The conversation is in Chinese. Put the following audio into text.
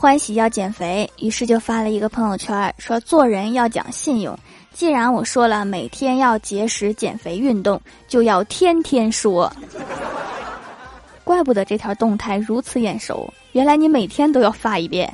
欢喜要减肥，于是就发了一个朋友圈，说做人要讲信用。既然我说了每天要节食减肥运动，就要天天说。怪不得这条动态如此眼熟，原来你每天都要发一遍。